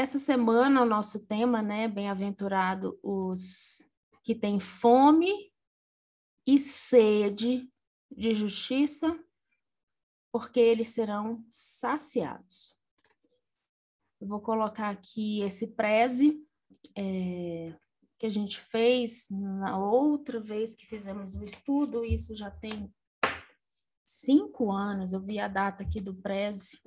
essa semana o nosso tema, né, bem-aventurado os que têm fome e sede de justiça, porque eles serão saciados. Eu vou colocar aqui esse preze é, que a gente fez na outra vez que fizemos o estudo, isso já tem cinco anos, eu vi a data aqui do preze.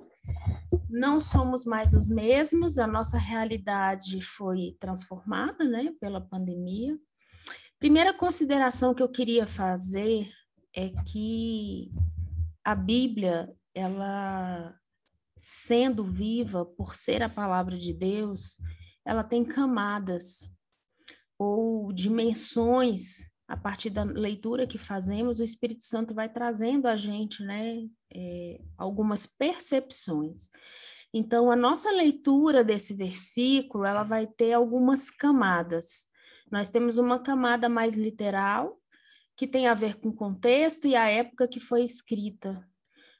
Não somos mais os mesmos, a nossa realidade foi transformada né, pela pandemia. Primeira consideração que eu queria fazer é que a Bíblia, ela sendo viva por ser a palavra de Deus, ela tem camadas ou dimensões a partir da leitura que fazemos, o Espírito Santo vai trazendo a gente, né, é, algumas percepções. Então, a nossa leitura desse versículo, ela vai ter algumas camadas. Nós temos uma camada mais literal, que tem a ver com o contexto e a época que foi escrita.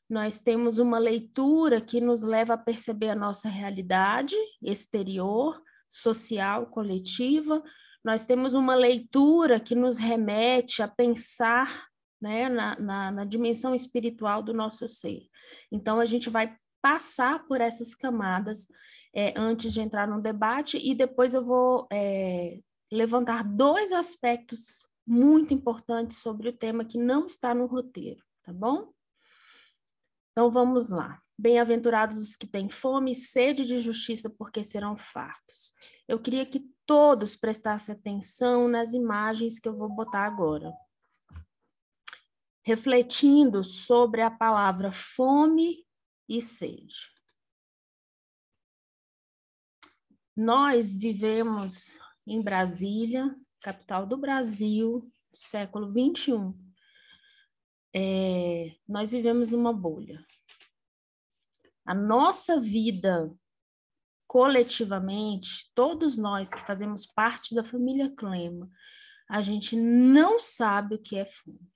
Nós temos uma leitura que nos leva a perceber a nossa realidade exterior, social, coletiva. Nós temos uma leitura que nos remete a pensar né, na, na, na dimensão espiritual do nosso ser. Então, a gente vai passar por essas camadas é, antes de entrar no debate, e depois eu vou é, levantar dois aspectos muito importantes sobre o tema que não está no roteiro, tá bom? Então vamos lá. Bem-aventurados os que têm fome e sede de justiça, porque serão fartos. Eu queria que todos prestassem atenção nas imagens que eu vou botar agora. Refletindo sobre a palavra fome e sede. Nós vivemos em Brasília, capital do Brasil, século 21. É, nós vivemos numa bolha. A nossa vida, coletivamente, todos nós que fazemos parte da família Clema, a gente não sabe o que é fome.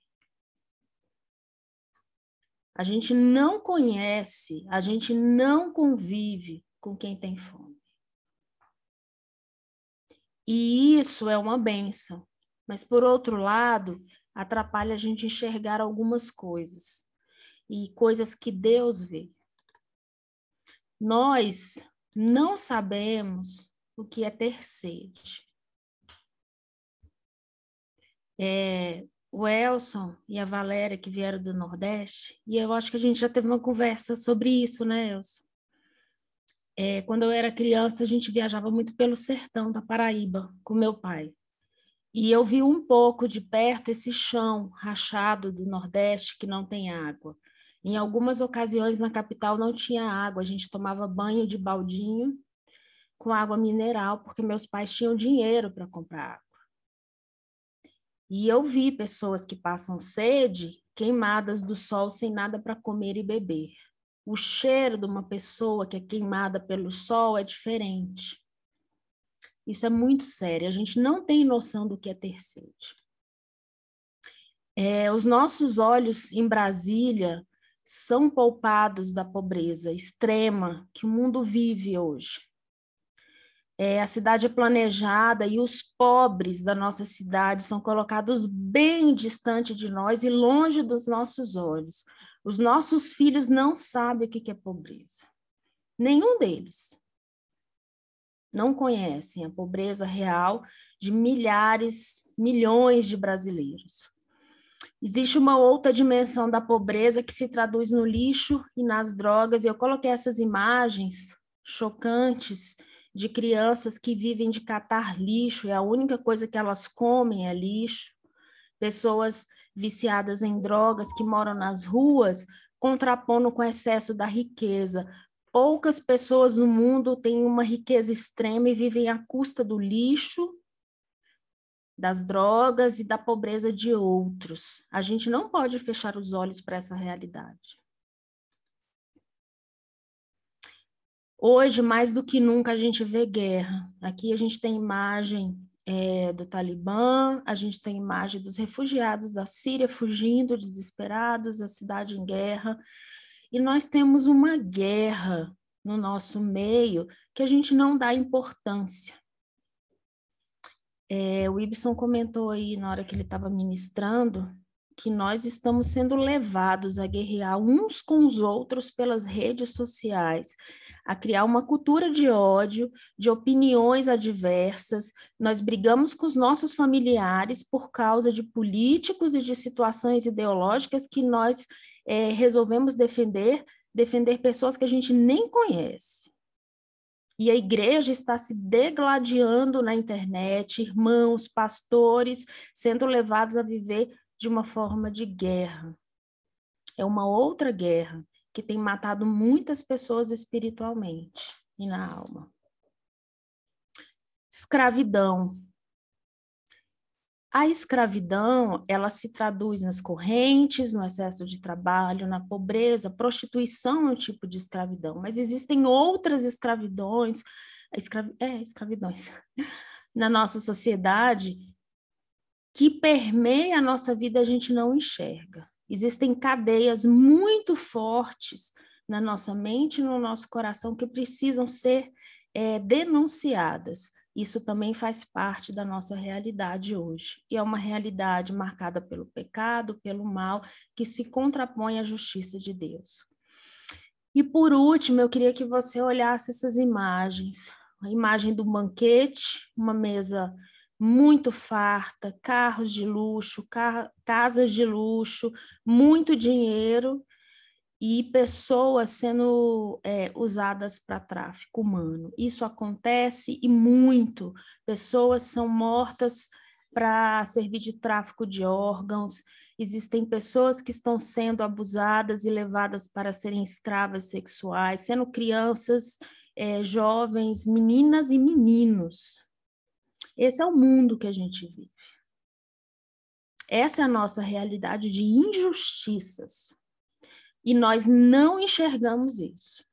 A gente não conhece, a gente não convive com quem tem fome. E isso é uma benção. Mas, por outro lado, atrapalha a gente enxergar algumas coisas e coisas que Deus vê. Nós não sabemos o que é ter sede. É, o Elson e a Valéria, que vieram do Nordeste, e eu acho que a gente já teve uma conversa sobre isso, né, Elson? É, quando eu era criança, a gente viajava muito pelo sertão da Paraíba com meu pai. E eu vi um pouco de perto esse chão rachado do Nordeste que não tem água. Em algumas ocasiões na capital não tinha água, a gente tomava banho de baldinho com água mineral, porque meus pais tinham dinheiro para comprar água. E eu vi pessoas que passam sede, queimadas do sol, sem nada para comer e beber. O cheiro de uma pessoa que é queimada pelo sol é diferente. Isso é muito sério. A gente não tem noção do que é ter sede. É, os nossos olhos em Brasília são poupados da pobreza extrema que o mundo vive hoje. É, a cidade é planejada e os pobres da nossa cidade são colocados bem distante de nós e longe dos nossos olhos. Os nossos filhos não sabem o que é pobreza. Nenhum deles. Não conhecem a pobreza real de milhares, milhões de brasileiros. Existe uma outra dimensão da pobreza que se traduz no lixo e nas drogas. Eu coloquei essas imagens chocantes de crianças que vivem de catar lixo, e a única coisa que elas comem é lixo. Pessoas viciadas em drogas que moram nas ruas, contrapondo com o excesso da riqueza. Poucas pessoas no mundo têm uma riqueza extrema e vivem à custa do lixo, das drogas e da pobreza de outros. A gente não pode fechar os olhos para essa realidade. Hoje, mais do que nunca, a gente vê guerra. Aqui a gente tem imagem é, do Talibã, a gente tem imagem dos refugiados da Síria fugindo, desesperados, a cidade em guerra. E nós temos uma guerra no nosso meio que a gente não dá importância. É, o Ibson comentou aí na hora que ele estava ministrando que nós estamos sendo levados a guerrear uns com os outros pelas redes sociais, a criar uma cultura de ódio, de opiniões adversas. Nós brigamos com os nossos familiares por causa de políticos e de situações ideológicas que nós é, resolvemos defender, defender pessoas que a gente nem conhece. E a igreja está se degladiando na internet, irmãos, pastores sendo levados a viver de uma forma de guerra. É uma outra guerra que tem matado muitas pessoas espiritualmente e na alma. Escravidão. A escravidão, ela se traduz nas correntes, no excesso de trabalho, na pobreza, prostituição é um tipo de escravidão, mas existem outras escravidões, escravi, é, escravidões, na nossa sociedade que permeia a nossa vida a gente não enxerga. Existem cadeias muito fortes na nossa mente e no nosso coração que precisam ser é, denunciadas. Isso também faz parte da nossa realidade hoje. E é uma realidade marcada pelo pecado, pelo mal, que se contrapõe à justiça de Deus. E por último, eu queria que você olhasse essas imagens. A imagem do banquete, uma mesa muito farta, carros de luxo, car casas de luxo, muito dinheiro e pessoas sendo é, usadas para tráfico humano. Isso acontece e muito. Pessoas são mortas para servir de tráfico de órgãos. Existem pessoas que estão sendo abusadas e levadas para serem escravas sexuais, sendo crianças, é, jovens, meninas e meninos. Esse é o mundo que a gente vive. Essa é a nossa realidade de injustiças. E nós não enxergamos isso.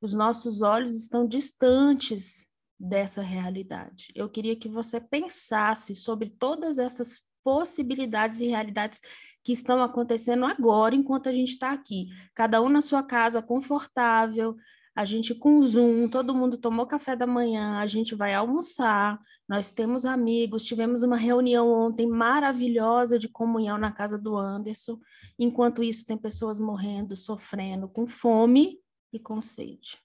Os nossos olhos estão distantes dessa realidade. Eu queria que você pensasse sobre todas essas possibilidades e realidades que estão acontecendo agora, enquanto a gente está aqui. Cada um na sua casa, confortável, a gente com Zoom, todo mundo tomou café da manhã, a gente vai almoçar, nós temos amigos, tivemos uma reunião ontem maravilhosa de comunhão na casa do Anderson, enquanto isso tem pessoas morrendo, sofrendo com fome e com sede.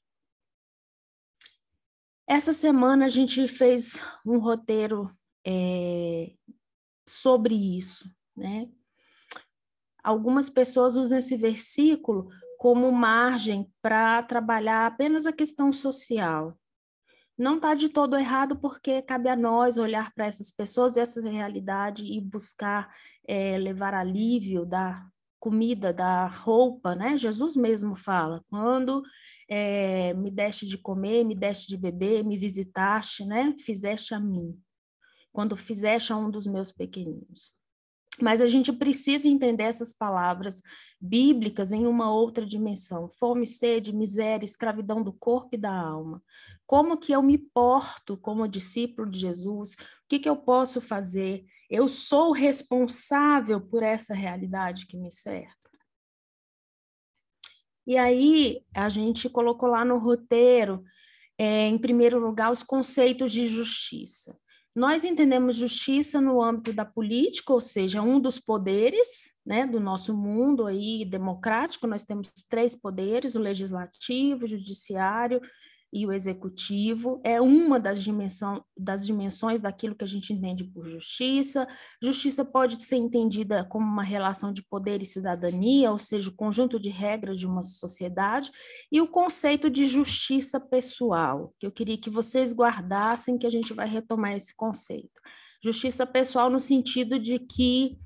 Essa semana a gente fez um roteiro é, sobre isso, né? Algumas pessoas usam esse versículo como margem para trabalhar apenas a questão social. Não está de todo errado, porque cabe a nós olhar para essas pessoas, essa realidade e buscar é, levar alívio da comida, da roupa, né? Jesus mesmo fala: quando é, me deste de comer, me deste de beber, me visitaste, né? Fizeste a mim. Quando fizeste a um dos meus pequeninos. Mas a gente precisa entender essas palavras bíblicas em uma outra dimensão: fome, sede, miséria, escravidão do corpo e da alma. Como que eu me porto como discípulo de Jesus? O que, que eu posso fazer? Eu sou responsável por essa realidade que me cerca. E aí, a gente colocou lá no roteiro, é, em primeiro lugar, os conceitos de justiça. Nós entendemos justiça no âmbito da política, ou seja, um dos poderes né, do nosso mundo aí democrático. Nós temos três poderes: o legislativo, o judiciário e o executivo é uma das, dimensão, das dimensões daquilo que a gente entende por justiça. Justiça pode ser entendida como uma relação de poder e cidadania, ou seja, o conjunto de regras de uma sociedade, e o conceito de justiça pessoal, que eu queria que vocês guardassem, que a gente vai retomar esse conceito. Justiça pessoal no sentido de que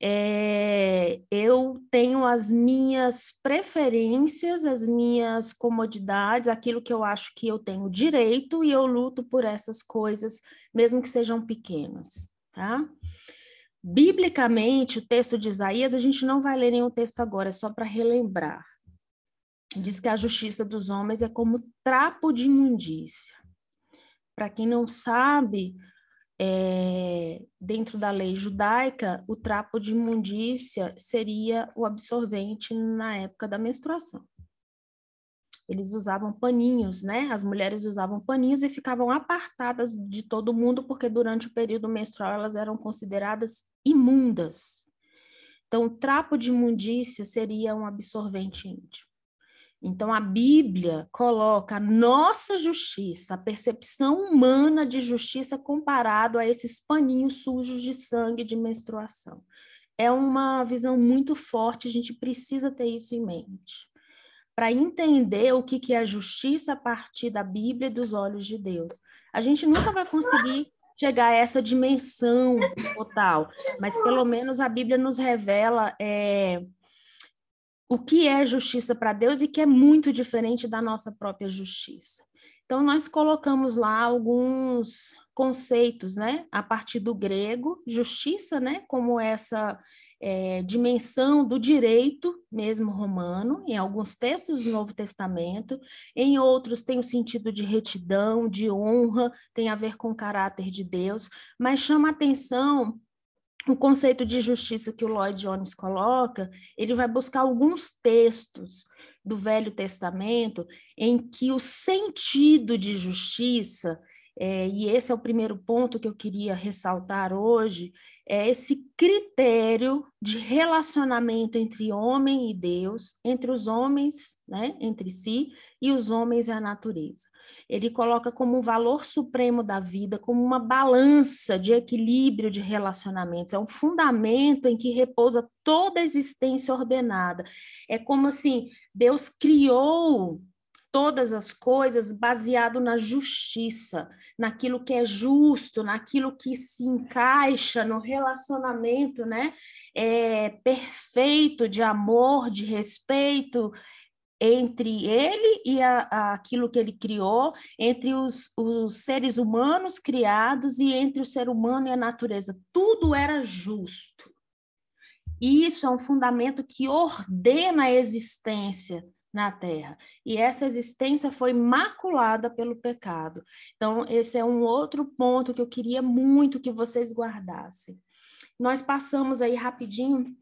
é, eu tenho as minhas preferências, as minhas comodidades, aquilo que eu acho que eu tenho direito e eu luto por essas coisas, mesmo que sejam pequenas, tá? Biblicamente, o texto de Isaías, a gente não vai ler nenhum texto agora, é só para relembrar. Diz que a justiça dos homens é como trapo de imundícia. Para quem não sabe, é, dentro da lei judaica, o trapo de imundícia seria o absorvente na época da menstruação. eles usavam paninhos, né? As mulheres usavam paninhos e ficavam apartadas de todo mundo, porque durante o período menstrual elas eram consideradas imundas. Então, o trapo de imundícia seria um absorvente íntimo. Então, a Bíblia coloca a nossa justiça, a percepção humana de justiça comparado a esses paninhos sujos de sangue de menstruação. É uma visão muito forte, a gente precisa ter isso em mente para entender o que, que é a justiça a partir da Bíblia e dos olhos de Deus. A gente nunca vai conseguir chegar a essa dimensão total, mas pelo menos a Bíblia nos revela é, o que é justiça para Deus e que é muito diferente da nossa própria justiça. Então, nós colocamos lá alguns conceitos, né, a partir do grego, justiça, né, como essa é, dimensão do direito mesmo romano, em alguns textos do Novo Testamento, em outros tem o sentido de retidão, de honra, tem a ver com o caráter de Deus, mas chama atenção o conceito de justiça que o Lloyd Jones coloca, ele vai buscar alguns textos do Velho Testamento em que o sentido de justiça, é, e esse é o primeiro ponto que eu queria ressaltar hoje, é esse critério de relacionamento entre homem e Deus, entre os homens, né, entre si, e os homens e a natureza. Ele coloca como um valor supremo da vida, como uma balança de equilíbrio de relacionamentos, é um fundamento em que repousa toda a existência ordenada. É como assim, Deus criou todas as coisas baseado na justiça, naquilo que é justo, naquilo que se encaixa no relacionamento, né? É, perfeito de amor, de respeito entre ele e a, a, aquilo que ele criou, entre os, os seres humanos criados e entre o ser humano e a natureza. Tudo era justo. E isso é um fundamento que ordena a existência na terra. E essa existência foi maculada pelo pecado. Então, esse é um outro ponto que eu queria muito que vocês guardassem. Nós passamos aí rapidinho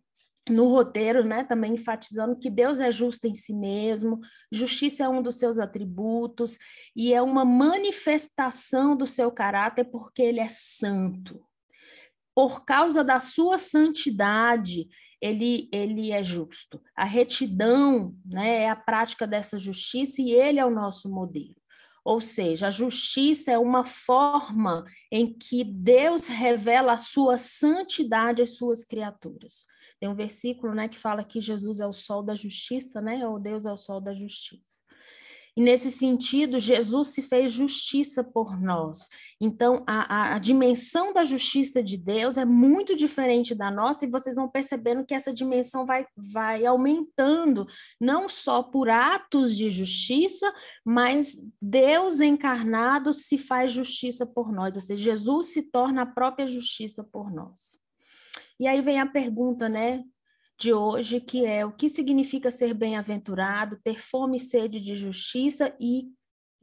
no roteiro, né, também enfatizando que Deus é justo em si mesmo, justiça é um dos seus atributos e é uma manifestação do seu caráter porque ele é santo por causa da sua santidade, ele, ele é justo. A retidão né, é a prática dessa justiça e ele é o nosso modelo. Ou seja, a justiça é uma forma em que Deus revela a sua santidade às suas criaturas. Tem um versículo né, que fala que Jesus é o sol da justiça, né? Ou Deus é o sol da justiça. E nesse sentido, Jesus se fez justiça por nós. Então, a, a, a, dimensão da justiça de Deus é muito diferente da nossa, e vocês vão percebendo que essa dimensão vai, vai aumentando, não só por atos de justiça, mas Deus encarnado se faz justiça por nós, ou seja, Jesus se torna a própria justiça por nós. E aí vem a pergunta, né? De hoje, que é o que significa ser bem-aventurado, ter fome e sede de justiça e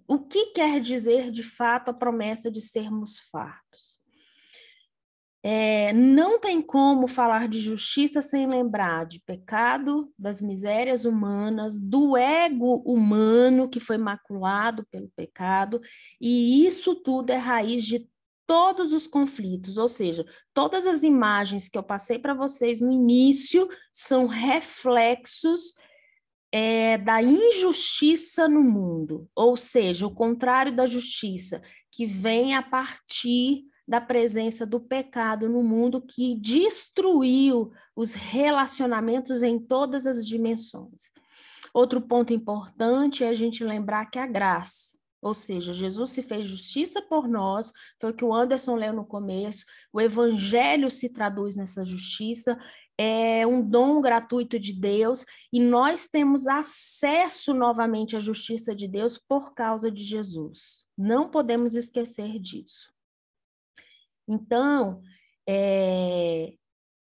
o que quer dizer de fato a promessa de sermos fartos. É, não tem como falar de justiça sem lembrar de pecado, das misérias humanas, do ego humano que foi maculado pelo pecado, e isso tudo é raiz de todos os conflitos, ou seja, todas as imagens que eu passei para vocês no início são reflexos é, da injustiça no mundo, ou seja, o contrário da justiça, que vem a partir da presença do pecado no mundo que destruiu os relacionamentos em todas as dimensões. Outro ponto importante é a gente lembrar que a graça, ou seja, Jesus se fez justiça por nós, foi o que o Anderson leu no começo, o evangelho se traduz nessa justiça, é um dom gratuito de Deus e nós temos acesso novamente à justiça de Deus por causa de Jesus. Não podemos esquecer disso. Então, é,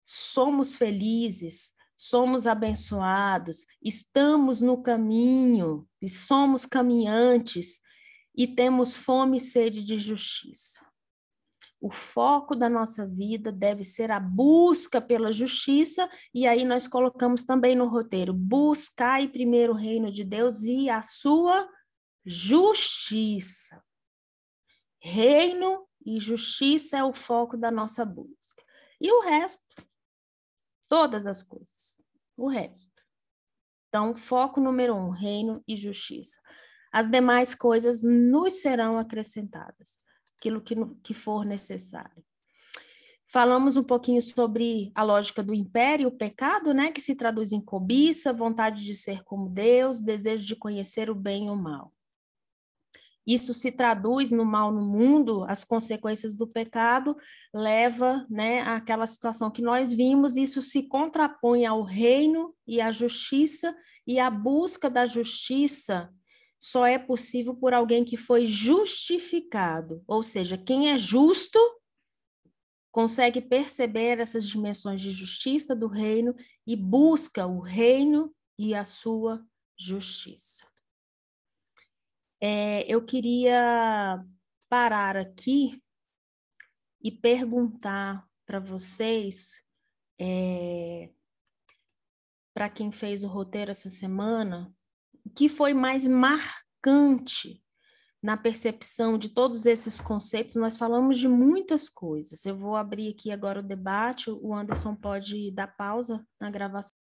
somos felizes, somos abençoados, estamos no caminho e somos caminhantes e temos fome e sede de justiça. O foco da nossa vida deve ser a busca pela justiça, e aí nós colocamos também no roteiro: buscai primeiro o reino de Deus e a sua justiça. Reino e justiça é o foco da nossa busca. E o resto, todas as coisas, o resto. Então, foco número um: reino e justiça. As demais coisas nos serão acrescentadas, aquilo que, que for necessário. Falamos um pouquinho sobre a lógica do império, o pecado, né, que se traduz em cobiça, vontade de ser como Deus, desejo de conhecer o bem e o mal. Isso se traduz no mal no mundo, as consequências do pecado leva, né, àquela situação que nós vimos, isso se contrapõe ao reino e à justiça, e a busca da justiça só é possível por alguém que foi justificado, ou seja, quem é justo consegue perceber essas dimensões de justiça do reino e busca o reino e a sua justiça. É, eu queria parar aqui e perguntar para vocês, é, para quem fez o roteiro essa semana, que foi mais marcante na percepção de todos esses conceitos? Nós falamos de muitas coisas. Eu vou abrir aqui agora o debate, o Anderson pode dar pausa na gravação.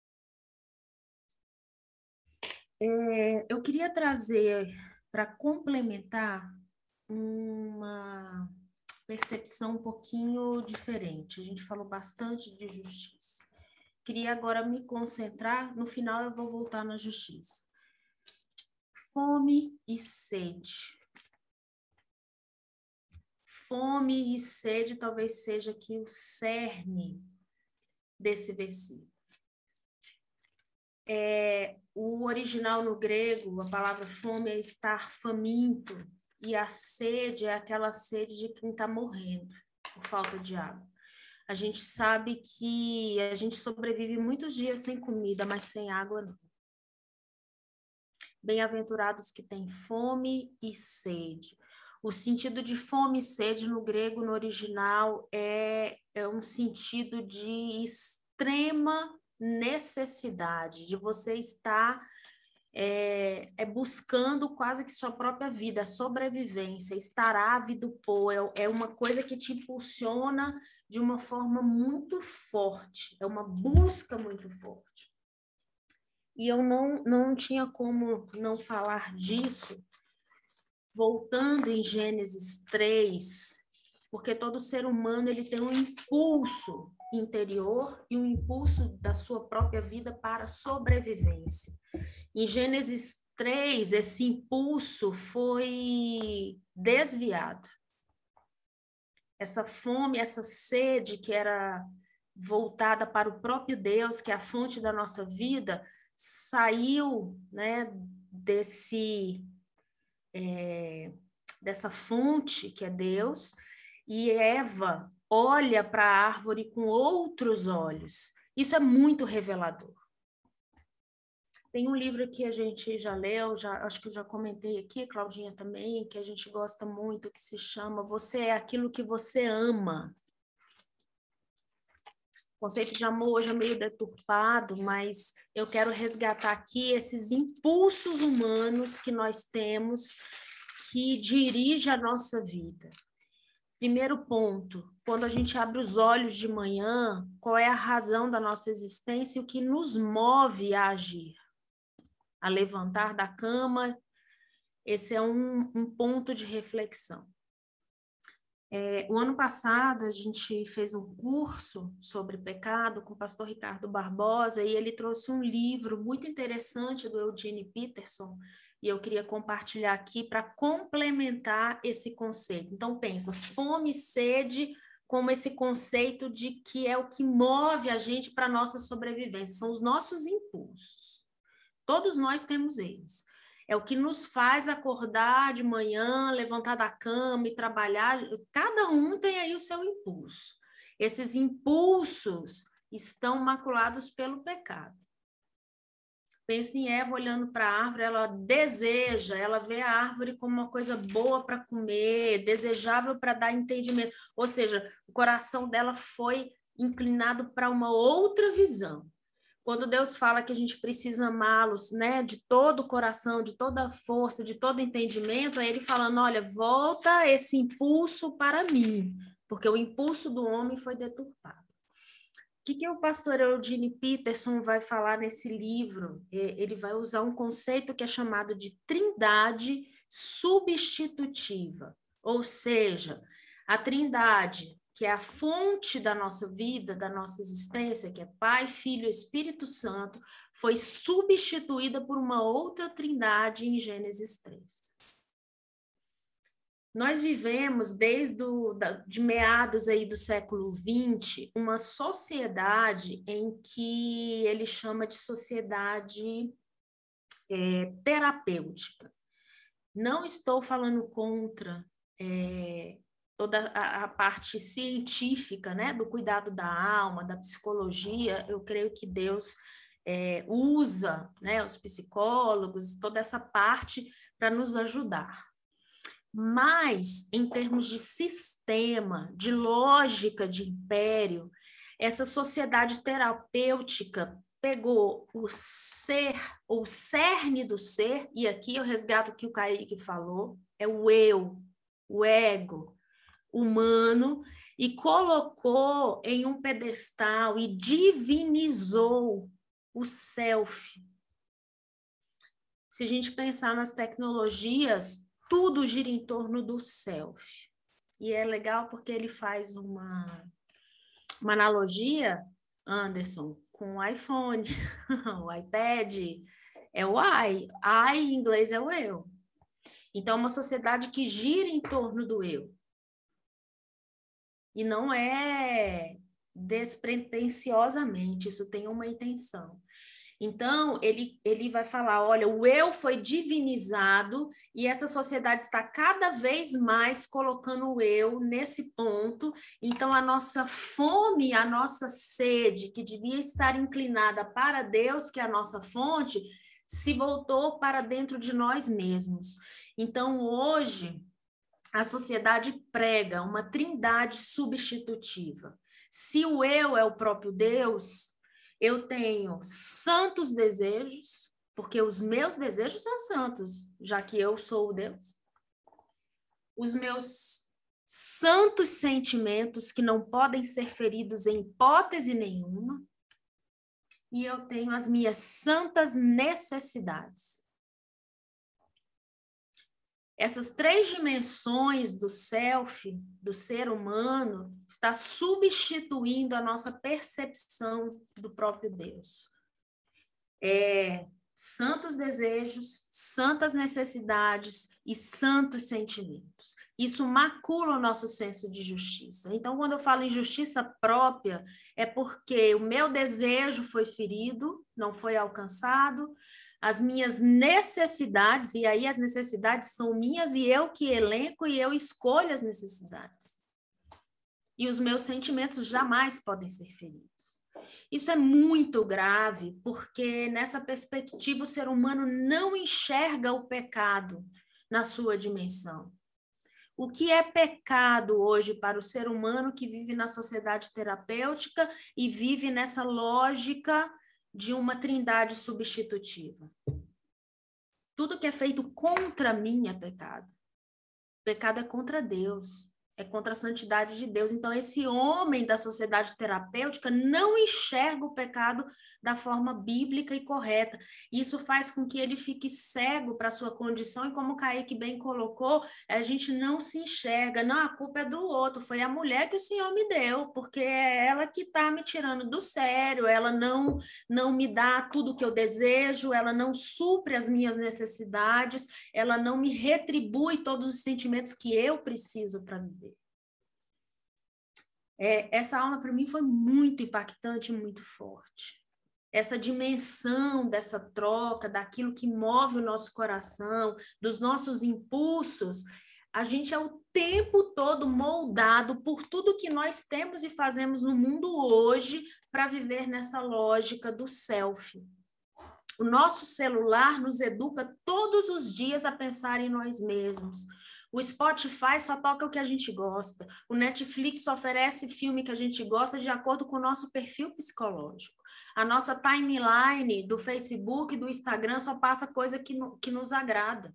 É, eu queria trazer para complementar uma percepção um pouquinho diferente. A gente falou bastante de justiça. Queria agora me concentrar, no final eu vou voltar na justiça fome e sede. Fome e sede talvez seja aqui o cerne desse versículo. É, o original no grego, a palavra fome é estar faminto, e a sede é aquela sede de quem está morrendo por falta de água. A gente sabe que a gente sobrevive muitos dias sem comida, mas sem água não. Bem-aventurados que têm fome e sede. O sentido de fome e sede no grego, no original, é, é um sentido de extrema necessidade, de você estar é, é, buscando quase que sua própria vida, a sobrevivência, estar ávido por, é, é uma coisa que te impulsiona de uma forma muito forte, é uma busca muito forte. E eu não, não tinha como não falar disso, voltando em Gênesis 3, porque todo ser humano ele tem um impulso interior e um impulso da sua própria vida para sobrevivência. Em Gênesis 3, esse impulso foi desviado. Essa fome, essa sede que era voltada para o próprio Deus, que é a fonte da nossa vida, saiu né, desse é, dessa fonte que é Deus e Eva olha para a árvore com outros olhos. Isso é muito revelador. Tem um livro que a gente já leu, já, acho que eu já comentei aqui, Claudinha também, que a gente gosta muito, que se chama Você é aquilo que você ama. O conceito de amor hoje é meio deturpado, mas eu quero resgatar aqui esses impulsos humanos que nós temos que dirige a nossa vida. Primeiro ponto, quando a gente abre os olhos de manhã, qual é a razão da nossa existência e o que nos move a agir? A levantar da cama, esse é um, um ponto de reflexão. É, o ano passado a gente fez um curso sobre pecado com o pastor Ricardo Barbosa e ele trouxe um livro muito interessante do Eugene Peterson e eu queria compartilhar aqui para complementar esse conceito. Então pensa, fome e sede como esse conceito de que é o que move a gente para nossa sobrevivência, são os nossos impulsos. Todos nós temos eles é o que nos faz acordar de manhã, levantar da cama e trabalhar. Cada um tem aí o seu impulso. Esses impulsos estão maculados pelo pecado. Pensa em Eva olhando para a árvore, ela deseja, ela vê a árvore como uma coisa boa para comer, desejável para dar entendimento. Ou seja, o coração dela foi inclinado para uma outra visão. Quando Deus fala que a gente precisa amá-los, né, de todo o coração, de toda a força, de todo entendimento, é ele falando: olha, volta esse impulso para mim, porque o impulso do homem foi deturpado que, que o pastor Eugene Peterson vai falar nesse livro? Ele vai usar um conceito que é chamado de trindade substitutiva, ou seja, a trindade, que é a fonte da nossa vida, da nossa existência, que é Pai, Filho e Espírito Santo, foi substituída por uma outra trindade em Gênesis 3. Nós vivemos desde o, da, de meados aí do século XX uma sociedade em que ele chama de sociedade é, terapêutica. Não estou falando contra é, toda a, a, parte científica, né, do cuidado da alma, da psicologia. Eu creio que Deus é, usa, né, os psicólogos, toda essa parte para nos ajudar. Mas, em termos de sistema, de lógica de império, essa sociedade terapêutica pegou o ser, o cerne do ser, e aqui eu resgato o que o Kaique falou, é o eu, o ego humano, e colocou em um pedestal e divinizou o self. Se a gente pensar nas tecnologias, tudo gira em torno do self. E é legal porque ele faz uma, uma analogia, Anderson, com o iPhone, o iPad, é o I. I em inglês é o eu. Então, é uma sociedade que gira em torno do eu. E não é despretensiosamente, isso tem uma intenção. Então, ele, ele vai falar: olha, o eu foi divinizado e essa sociedade está cada vez mais colocando o eu nesse ponto. Então, a nossa fome, a nossa sede, que devia estar inclinada para Deus, que é a nossa fonte, se voltou para dentro de nós mesmos. Então, hoje, a sociedade prega uma trindade substitutiva. Se o eu é o próprio Deus, eu tenho santos desejos, porque os meus desejos são santos, já que eu sou o Deus. Os meus santos sentimentos que não podem ser feridos em hipótese nenhuma. E eu tenho as minhas santas necessidades. Essas três dimensões do self, do ser humano, está substituindo a nossa percepção do próprio Deus. É, santos desejos, santas necessidades e santos sentimentos. Isso macula o nosso senso de justiça. Então, quando eu falo em justiça própria, é porque o meu desejo foi ferido, não foi alcançado, as minhas necessidades, e aí as necessidades são minhas e eu que elenco e eu escolho as necessidades. E os meus sentimentos jamais podem ser feridos. Isso é muito grave, porque nessa perspectiva o ser humano não enxerga o pecado na sua dimensão. O que é pecado hoje para o ser humano que vive na sociedade terapêutica e vive nessa lógica de uma trindade substitutiva. Tudo que é feito contra mim é pecado. Pecado é contra Deus é contra a santidade de Deus. Então, esse homem da sociedade terapêutica não enxerga o pecado da forma bíblica e correta. Isso faz com que ele fique cego para a sua condição, e como o Kaique bem colocou, a gente não se enxerga. Não, a culpa é do outro, foi a mulher que o Senhor me deu, porque é ela que está me tirando do sério, ela não, não me dá tudo o que eu desejo, ela não supre as minhas necessidades, ela não me retribui todos os sentimentos que eu preciso para viver. É, essa aula para mim foi muito impactante, muito forte. Essa dimensão dessa troca, daquilo que move o nosso coração, dos nossos impulsos, a gente é o tempo todo moldado por tudo que nós temos e fazemos no mundo hoje para viver nessa lógica do self. O nosso celular nos educa todos os dias a pensar em nós mesmos. O Spotify só toca o que a gente gosta. O Netflix só oferece filme que a gente gosta de acordo com o nosso perfil psicológico. A nossa timeline do Facebook, do Instagram, só passa coisa que, no, que nos agrada.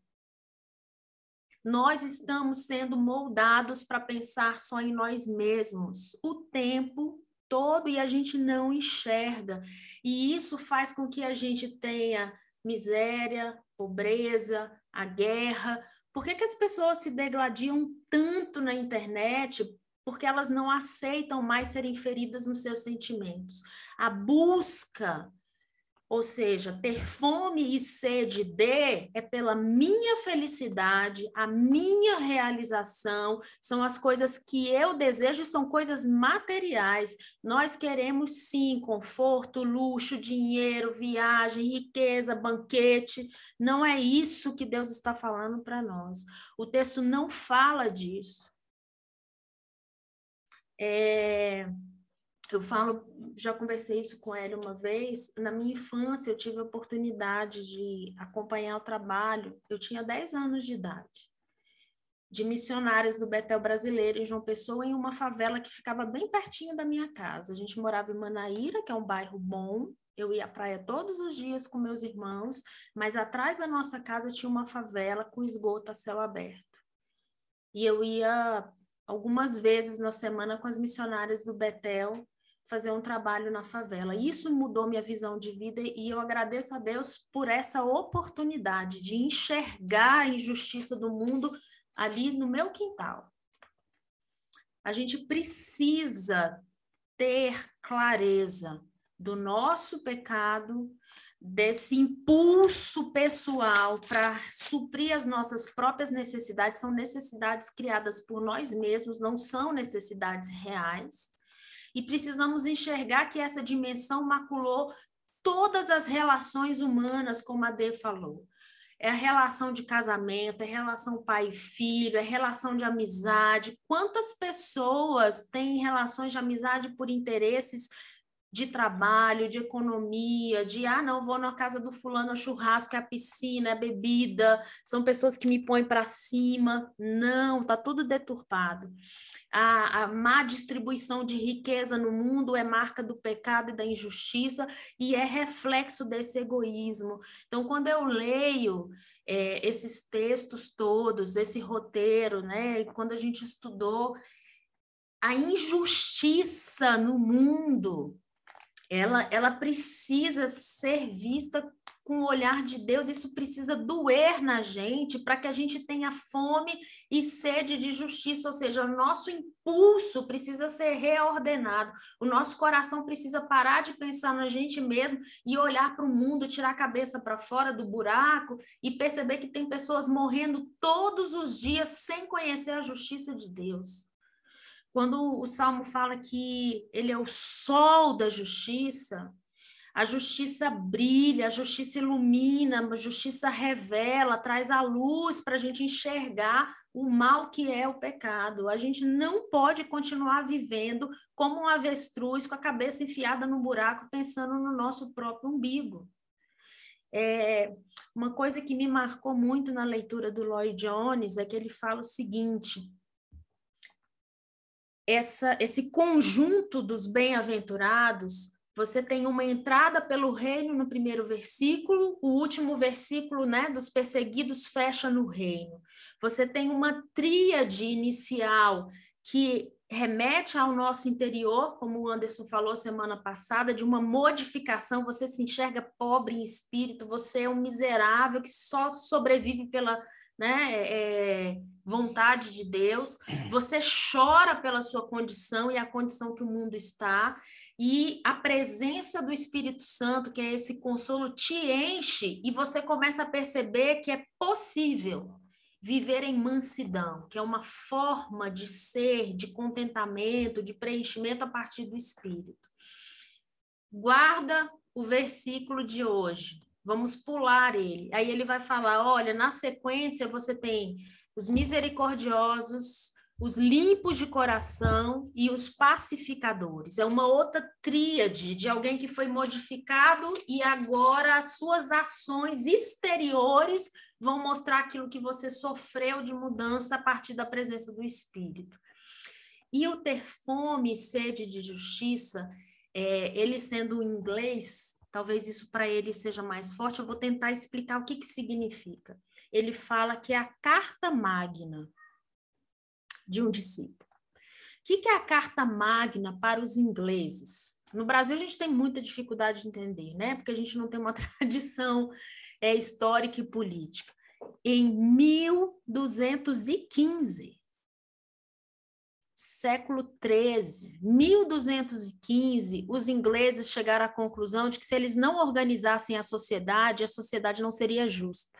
Nós estamos sendo moldados para pensar só em nós mesmos o tempo todo e a gente não enxerga. E isso faz com que a gente tenha miséria, pobreza, a guerra. Por que, que as pessoas se degladiam tanto na internet? Porque elas não aceitam mais serem feridas nos seus sentimentos. A busca ou seja, ter fome e sede de é pela minha felicidade, a minha realização, são as coisas que eu desejo, são coisas materiais. Nós queremos sim conforto, luxo, dinheiro, viagem, riqueza, banquete. Não é isso que Deus está falando para nós. O texto não fala disso. É, eu falo, já conversei isso com ele uma vez. Na minha infância, eu tive a oportunidade de acompanhar o trabalho. Eu tinha 10 anos de idade, de missionárias do Betel Brasileiro em João Pessoa, em uma favela que ficava bem pertinho da minha casa. A gente morava em Manaíra, que é um bairro bom. Eu ia à praia todos os dias com meus irmãos, mas atrás da nossa casa tinha uma favela com esgoto a céu aberto. E eu ia algumas vezes na semana com as missionárias do Betel fazer um trabalho na favela. Isso mudou minha visão de vida e eu agradeço a Deus por essa oportunidade de enxergar a injustiça do mundo ali no meu quintal. A gente precisa ter clareza do nosso pecado, desse impulso pessoal para suprir as nossas próprias necessidades, são necessidades criadas por nós mesmos, não são necessidades reais e precisamos enxergar que essa dimensão maculou todas as relações humanas, como a Dê falou. É a relação de casamento, é relação pai e filho, é relação de amizade. Quantas pessoas têm relações de amizade por interesses de trabalho, de economia, de ah, não, vou na casa do fulano, é churrasco, é a piscina, é bebida, são pessoas que me põem para cima. Não, tá tudo deturpado. A, a má distribuição de riqueza no mundo é marca do pecado e da injustiça e é reflexo desse egoísmo. Então, quando eu leio é, esses textos todos, esse roteiro, né, quando a gente estudou a injustiça no mundo, ela, ela precisa ser vista com o olhar de Deus, isso precisa doer na gente para que a gente tenha fome e sede de justiça, ou seja, o nosso impulso precisa ser reordenado, o nosso coração precisa parar de pensar na gente mesmo e olhar para o mundo, tirar a cabeça para fora do buraco e perceber que tem pessoas morrendo todos os dias sem conhecer a justiça de Deus. Quando o Salmo fala que ele é o sol da justiça, a justiça brilha, a justiça ilumina, a justiça revela, traz a luz para a gente enxergar o mal que é o pecado. A gente não pode continuar vivendo como um avestruz com a cabeça enfiada no buraco, pensando no nosso próprio umbigo. É, uma coisa que me marcou muito na leitura do Lloyd Jones é que ele fala o seguinte: essa, esse conjunto dos bem-aventurados, você tem uma entrada pelo reino no primeiro versículo, o último versículo né, dos perseguidos fecha no reino. Você tem uma tríade inicial que remete ao nosso interior, como o Anderson falou semana passada, de uma modificação. Você se enxerga pobre em espírito, você é um miserável que só sobrevive pela né, é, vontade de Deus, você chora pela sua condição e a condição que o mundo está, e a presença do Espírito Santo, que é esse consolo, te enche e você começa a perceber que é possível viver em mansidão, que é uma forma de ser, de contentamento, de preenchimento a partir do Espírito. Guarda o versículo de hoje. Vamos pular ele. Aí ele vai falar: olha, na sequência você tem os misericordiosos, os limpos de coração e os pacificadores. É uma outra tríade de alguém que foi modificado e agora as suas ações exteriores vão mostrar aquilo que você sofreu de mudança a partir da presença do Espírito. E o ter fome e sede de justiça, é, ele sendo inglês, talvez isso para ele seja mais forte, eu vou tentar explicar o que, que significa. Ele fala que é a carta magna de um discípulo. O que, é a carta magna para os ingleses? No Brasil, a gente tem muita dificuldade de entender, né? Porque a gente não tem uma tradição é, histórica e política. Em 1215, século 13, 1215, os ingleses chegaram à conclusão de que se eles não organizassem a sociedade, a sociedade não seria justa.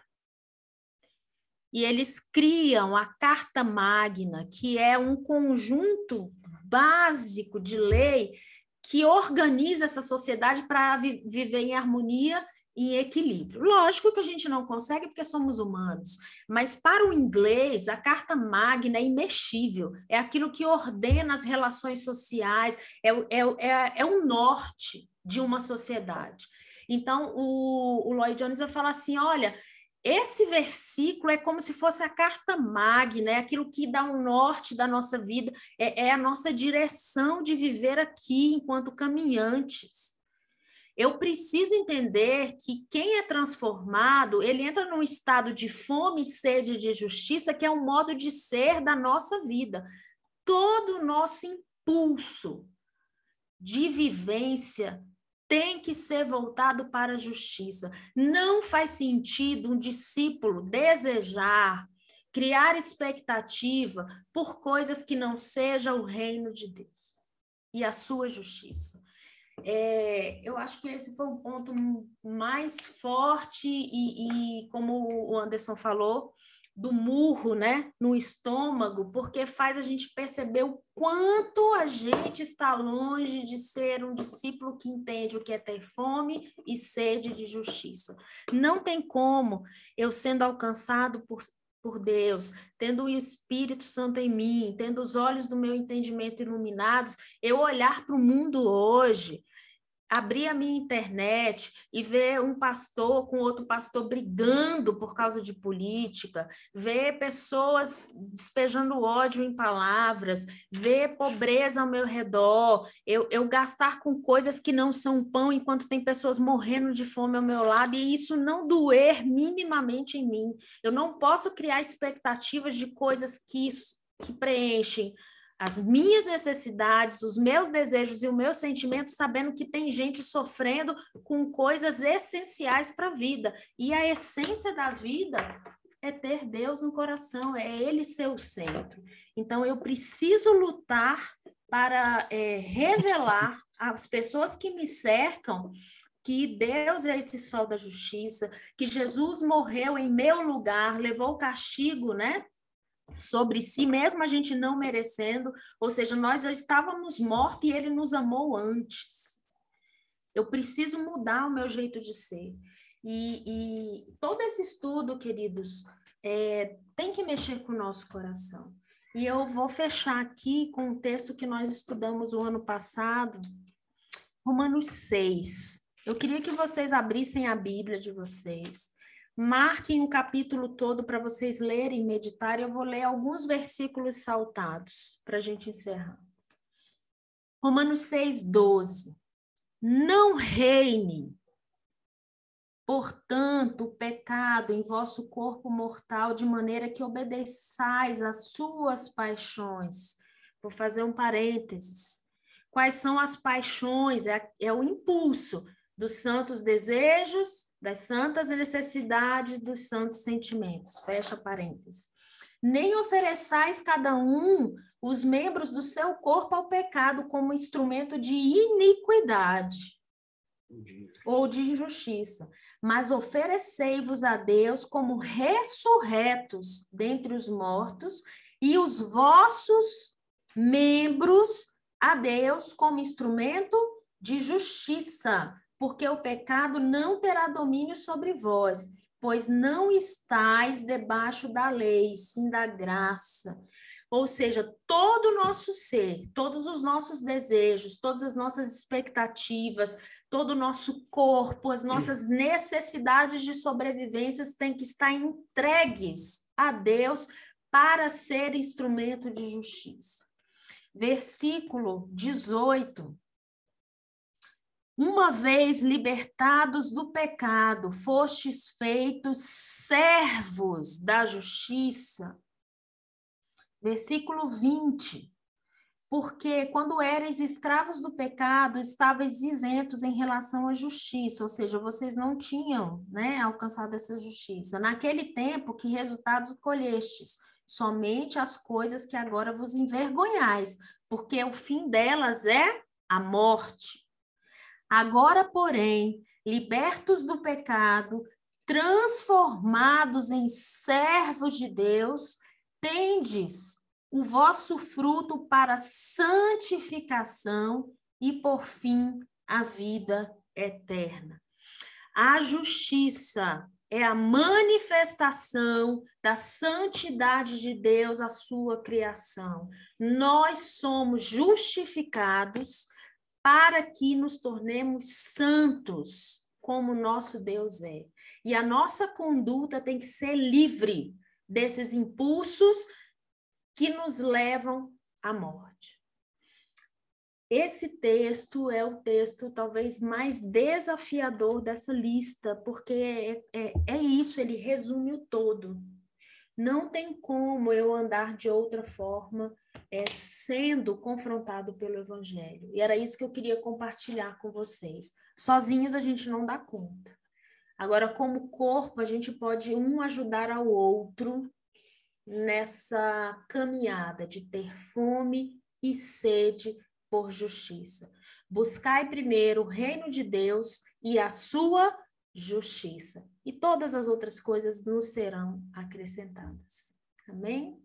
E eles criam a Carta Magna, que é um conjunto básico de lei que organiza essa sociedade para vi viver em harmonia e equilíbrio. Lógico que a gente não consegue porque somos humanos, mas para o inglês, a Carta Magna é imexível, é aquilo que ordena as relações sociais, é, é, é, é o norte de uma sociedade. Então, o, o Lloyd Jones vai falar assim: olha, esse versículo é como se fosse a carta magna, é aquilo que dá um norte da nossa vida, é, é a nossa direção de viver aqui enquanto caminhantes. Eu preciso entender que quem é transformado, ele entra num estado de fome e sede de justiça, que é um modo de ser da nossa vida. Todo o nosso impulso de vivência tem que ser voltado para a justiça. Não faz sentido um discípulo desejar criar expectativa por coisas que não seja o reino de Deus e a sua justiça. É, eu acho que esse foi o ponto mais forte e, e como o Anderson falou, do murro, né, no estômago, porque faz a gente perceber o quanto a gente está longe de ser um discípulo que entende o que é ter fome e sede de justiça. Não tem como eu sendo alcançado por por Deus, tendo o Espírito Santo em mim, tendo os olhos do meu entendimento iluminados, eu olhar para o mundo hoje abrir a minha internet e ver um pastor com outro pastor brigando por causa de política, ver pessoas despejando ódio em palavras, ver pobreza ao meu redor, eu, eu gastar com coisas que não são pão enquanto tem pessoas morrendo de fome ao meu lado e isso não doer minimamente em mim. Eu não posso criar expectativas de coisas que, que preenchem as minhas necessidades, os meus desejos e os meus sentimentos, sabendo que tem gente sofrendo com coisas essenciais para a vida. E a essência da vida é ter Deus no coração, é Ele ser o centro. Então, eu preciso lutar para é, revelar às pessoas que me cercam que Deus é esse sol da justiça, que Jesus morreu em meu lugar, levou o castigo, né? Sobre si mesmo a gente não merecendo, ou seja, nós já estávamos mortos e ele nos amou antes. Eu preciso mudar o meu jeito de ser. E, e todo esse estudo, queridos, é, tem que mexer com o nosso coração. E eu vou fechar aqui com um texto que nós estudamos o ano passado, Romanos 6. Eu queria que vocês abrissem a Bíblia de vocês. Marquem o capítulo todo para vocês lerem e meditarem. Eu vou ler alguns versículos saltados para a gente encerrar. Romanos 6, 12. Não reine, portanto, o pecado em vosso corpo mortal, de maneira que obedeçais às suas paixões. Vou fazer um parênteses. Quais são as paixões? É, é o impulso dos santos desejos, das santas necessidades, dos santos sentimentos. Fecha parênteses. Nem ofereçais cada um os membros do seu corpo ao pecado como instrumento de iniquidade ou de injustiça, mas oferecei-vos a Deus como ressurretos dentre os mortos e os vossos membros a Deus como instrumento de justiça porque o pecado não terá domínio sobre vós, pois não estais debaixo da lei, sim da graça. Ou seja, todo o nosso ser, todos os nossos desejos, todas as nossas expectativas, todo o nosso corpo, as nossas necessidades de sobrevivência têm que estar entregues a Deus para ser instrumento de justiça. Versículo 18. Uma vez libertados do pecado, fostes feitos servos da justiça versículo 20. Porque quando eres escravos do pecado, estavais isentos em relação à justiça, ou seja, vocês não tinham né, alcançado essa justiça. Naquele tempo, que resultado colhestes? Somente as coisas que agora vos envergonhais, porque o fim delas é a morte. Agora, porém, libertos do pecado, transformados em servos de Deus, tendes o vosso fruto para santificação e, por fim, a vida eterna. A justiça é a manifestação da santidade de Deus à sua criação. Nós somos justificados para que nos tornemos santos, como nosso Deus é. E a nossa conduta tem que ser livre desses impulsos que nos levam à morte. Esse texto é o texto talvez mais desafiador dessa lista, porque é, é, é, isso, ele resume o todo. Não tem como eu andar de outra forma é, sendo confrontado pelo Evangelho. E era isso que eu queria compartilhar com vocês. Sozinhos a gente não dá conta. Agora, como corpo, a gente pode um ajudar ao outro nessa caminhada de ter fome e sede por justiça. Buscai primeiro o reino de Deus e a sua justiça, e todas as outras coisas nos serão acrescentadas. Amém?